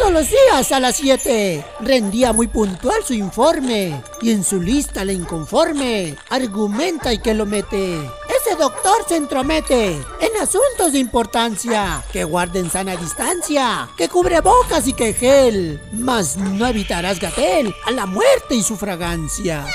Todos los días a las 7 rendía muy puntual su informe y en su lista la inconforme argumenta y que lo mete. Ese doctor se entromete en asuntos de importancia, que guarden sana distancia, que cubre bocas y que gel, mas no evitarás gatel a la muerte y su fragancia.